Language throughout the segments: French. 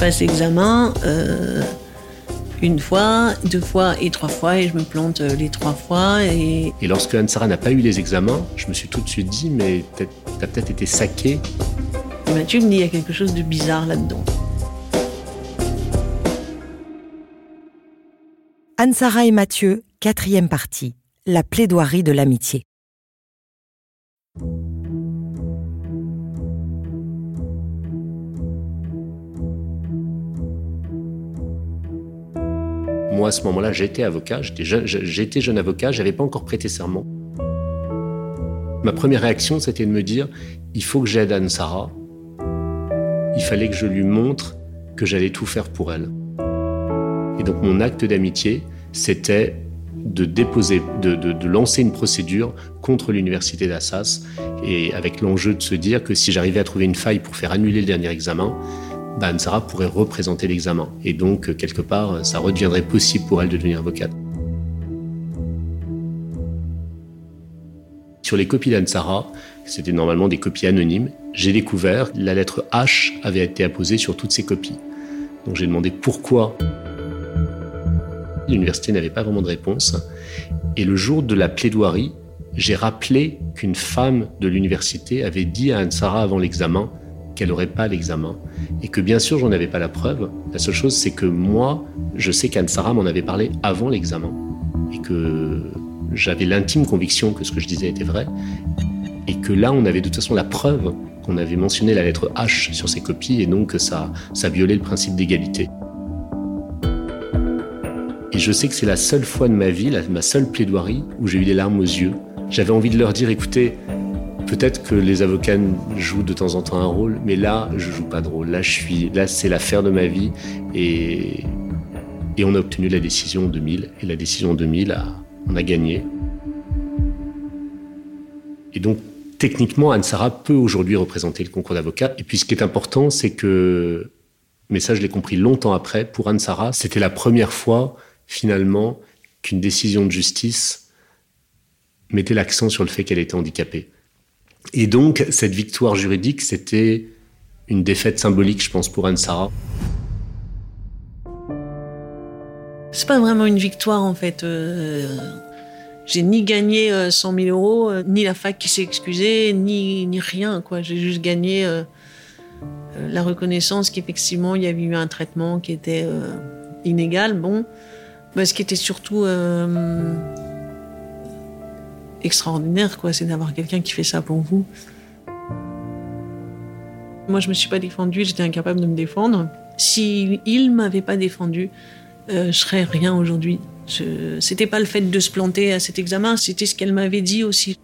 passe l'examen euh, une fois, deux fois et trois fois, et je me plante euh, les trois fois. Et, Et lorsque Anne-Sara n'a pas eu les examens, je me suis tout de suite dit, mais t'as peut-être été saqué. et Mathieu me dit il y a quelque chose de bizarre là-dedans. Anne-Sara et Mathieu, quatrième partie. La plaidoirie de l'amitié. Moi, à ce moment-là, j'étais avocat, j'étais jeune, avocat, j'avais pas encore prêté serment. Ma première réaction, c'était de me dire, il faut que j'aide Anne-Sara. Il fallait que je lui montre que j'allais tout faire pour elle. Et donc mon acte d'amitié, c'était de déposer, de- de lancer une procédure contre l'université d'Assas, et avec l'enjeu de se dire que si j'arrivais à trouver une faille pour faire annuler le dernier examen, bah, Anne-Sara pourrait représenter l'examen. Et donc, euh, quelque part, ça redeviendrait possible pour elle de devenir avocate. Sur les copies d'Anne-Sara, c'était normalement des copies anonymes. J'ai découvert la lettre H avait été apposée sur toutes ces copies. Donc j'ai demandé pourquoi l'université n'avait pas vraiment de réponse. Et le jour de la plaidoirie, j'ai rappelé qu'une femme de l'université avait dit à Anne-Sara avant l'examen qu'elle n'aurait pas l'examen. Et que bien sûr, j'en avais pas la preuve. La seule chose, c'est que moi, je sais qu'Anne-Sara m'en avait parlé avant l'examen. Et que j'avais l'intime conviction que ce que je disais était vrai. Et que là, on avait de toute façon la preuve qu'on avait mentionné la lettre H sur ces copies et donc que ça, ça violait le principe d'égalité. Et je sais que c'est la seule fois de ma vie, la- ma seule plaidoirie, où j'ai eu des larmes aux yeux. J'avais envie de leur dire, écoutez, peut-être que les avocats jouent de temps en temps un rôle, mais là, je joue pas de rôle. Là, là, c'est l'affaire de ma vie, et, on a obtenu la décision en 2000. Et la décision en 2000, a, on a gagné. Et donc, techniquement, Anne-Sara peut aujourd'hui représenter le concours d'avocat. Et puis, ce qui est important, c'est que, mais ça, je l'ai compris longtemps après, pour Anne-Sara, c'était la première fois, finalement, qu'une décision de justice mettait l'accent sur le fait qu'elle était handicapée. Et donc, cette victoire juridique, c'était une défaite symbolique, je pense, pour Anne-Sara. C'est pas vraiment une victoire en fait. Euh, j'ai ni gagné euh, 100 000 euros, euh, ni la fac qui s'est excusée, ni, rien. J'ai juste gagné euh, euh, la reconnaissance qu'effectivement il y avait eu un traitement qui était euh, inégal. Bon, mais ce qui était surtout euh, extraordinaire quoi, c'est d'avoir quelqu'un qui fait ça pour vous. Moi, je me suis pas défendue, j'étais incapable de me défendre. Si il m'avait pas défendu, euh, je serais rien aujourd'hui. Je... C'était pas le fait de se planter à cet examen, c'était ce qu'elle m'avait dit aussi.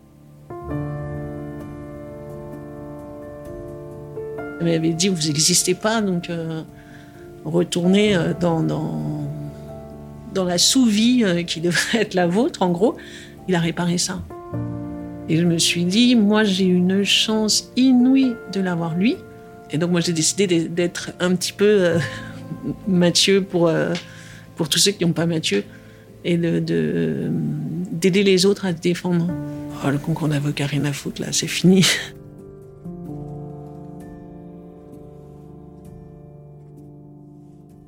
Elle m'avait dit vous n'existez pas, donc euh, retournez euh, dans, dans, dans la sous-vie euh, qui devrait être la vôtre, en gros. Il a réparé ça. Et je me suis dit, moi j'ai une chance inouïe de l'avoir lui. Et donc moi j'ai décidé d'être un petit peu euh, Mathieu pour, euh, pour tous ceux qui n'ont pas Mathieu et de- de- d'aider les autres à se défendre. Oh, le concours d'avocat, rien à foutre là, c'est fini.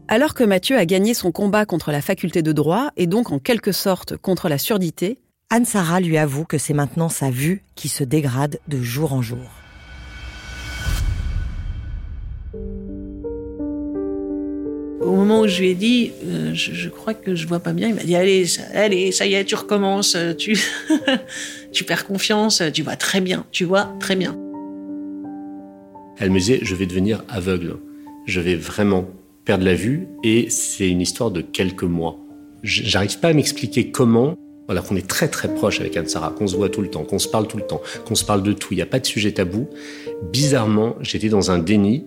Alors que Mathieu a gagné son combat contre la faculté de droit et donc en quelque sorte contre la surdité, Anne-Sara lui avoue que c'est maintenant sa vue qui se dégrade de jour en jour. Au moment où je lui ai dit, euh, je, je crois que je vois pas bien, il m'a dit allez, ça, allez, ça y est, tu recommences, euh, tu, tu perds confiance, tu vois très bien, tu vois très bien. Elle me disait, je vais devenir aveugle. Je vais vraiment perdre la vue et c'est une histoire de quelques mois. J'arrive pas à m'expliquer comment, alors qu'on est très très proche avec Anne-Sara, qu'on se voit tout le temps, qu'on se parle tout le temps, qu'on se parle de tout, il n'y a pas de sujet tabou. Bizarrement, j'étais dans un déni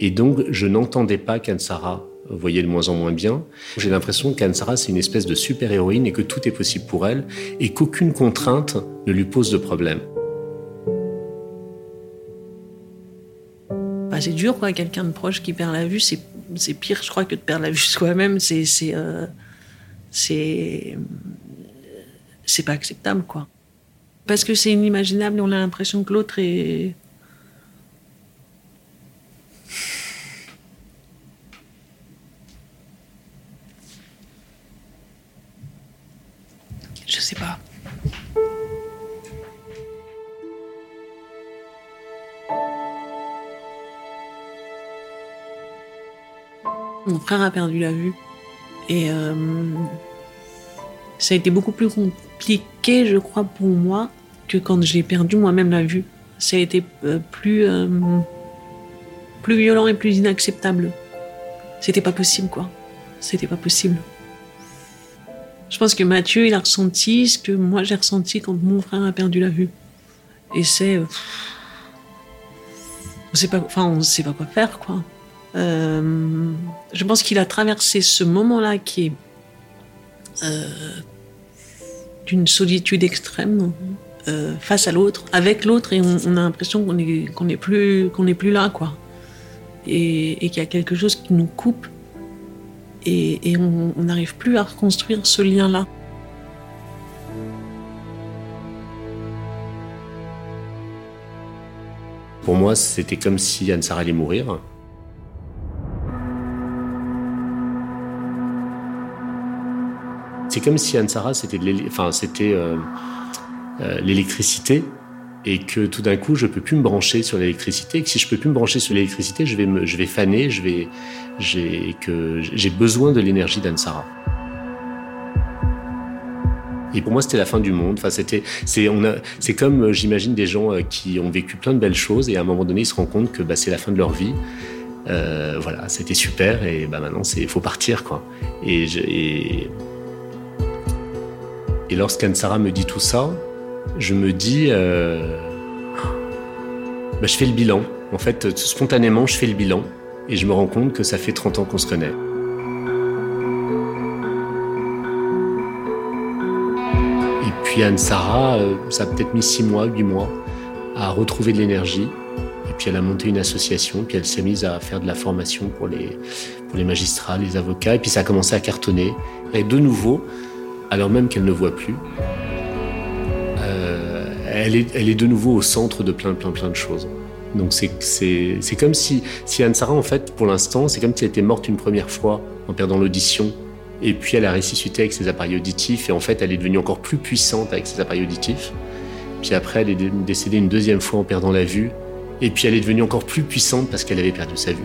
et donc je n'entendais pas qu'Anne-Sara voyait de moins en moins bien. J'ai l'impression qu'Anne-Sara, c'est une espèce de super-héroïne et que tout est possible pour elle et qu'aucune contrainte ne lui pose de problème. Bah, c'est dur, quoi. Quelqu'un de proche qui perd la vue, c'est, c'est pire, je crois, que de perdre la vue soi-même. C'est, c'est, euh, c'est pas acceptable, quoi. Parce que c'est inimaginable et on a l'impression que l'autre est. Je sais pas. Mon frère a perdu la vue. Et. Euh, ça a été beaucoup plus compliqué, je crois, pour moi que quand j'ai perdu moi-même la vue. Ça a été euh, plus, euh, plus violent et plus inacceptable. C'était pas possible, quoi. C'était pas possible. Je pense que Mathieu, il a ressenti ce que moi j'ai ressenti quand mon frère a perdu la vue. Et c'est. on sait pas, enfin, on sait pas quoi faire, quoi. Euh, je pense qu'il a traversé ce moment-là qui est d'une solitude extrême euh, face à l'autre, avec l'autre, et on, a l'impression qu'on est qu'on est plus qu'on plus là, quoi. Et, qu'il y a quelque chose qui nous coupe, et, et on n'arrive plus à reconstruire ce lien-là. Pour moi, c'était comme si Anne-Sara allait mourir. C'est comme si Anne-Sara, c'était euh, euh, l'électricité et que tout d'un coup, je peux plus me brancher sur l'électricité. Et que si je peux plus me brancher sur l'électricité, je vais, je vais faner, je vais, j'ai, que j'ai besoin de l'énergie d'Anne-Sara. Et pour moi, c'était la fin du monde. Enfin, c'était, c'est, on a, c'est comme, euh, j'imagine, des gens qui ont vécu plein de belles choses et à un moment donné, ils se rendent compte que bah, c'est la fin de leur vie. Voilà, c'était super et bah, maintenant, c'est, faut partir, quoi. Et, et lorsqu'Anne Sarah me dit tout ça, je me dis, euh, bah, je fais le bilan. En fait, spontanément, je fais le bilan et je me rends compte que ça fait 30 ans qu'on se connaît. Et puis Anne-Sara, euh, ça a peut-être mis 6 mois, 8 mois à retrouver de l'énergie. Et puis elle a monté une association, puis elle s'est mise à faire de la formation pour les, pour les magistrats, les avocats, et puis ça a commencé à cartonner. Et de nouveau, alors même qu'elle ne voit plus, euh, elle, est, elle est de nouveau au centre de plein, plein, plein de choses. Donc c'est, comme si, si Anne-Sara, en fait, pour l'instant, c'est comme si elle était morte une première fois en perdant l'audition. Et puis elle a ressuscité avec ses appareils auditifs, et en fait, elle est devenue encore plus puissante avec ses appareils auditifs. Puis après, elle est décédée une deuxième fois en perdant la vue. Et puis elle est devenue encore plus puissante parce qu'elle avait perdu sa vue.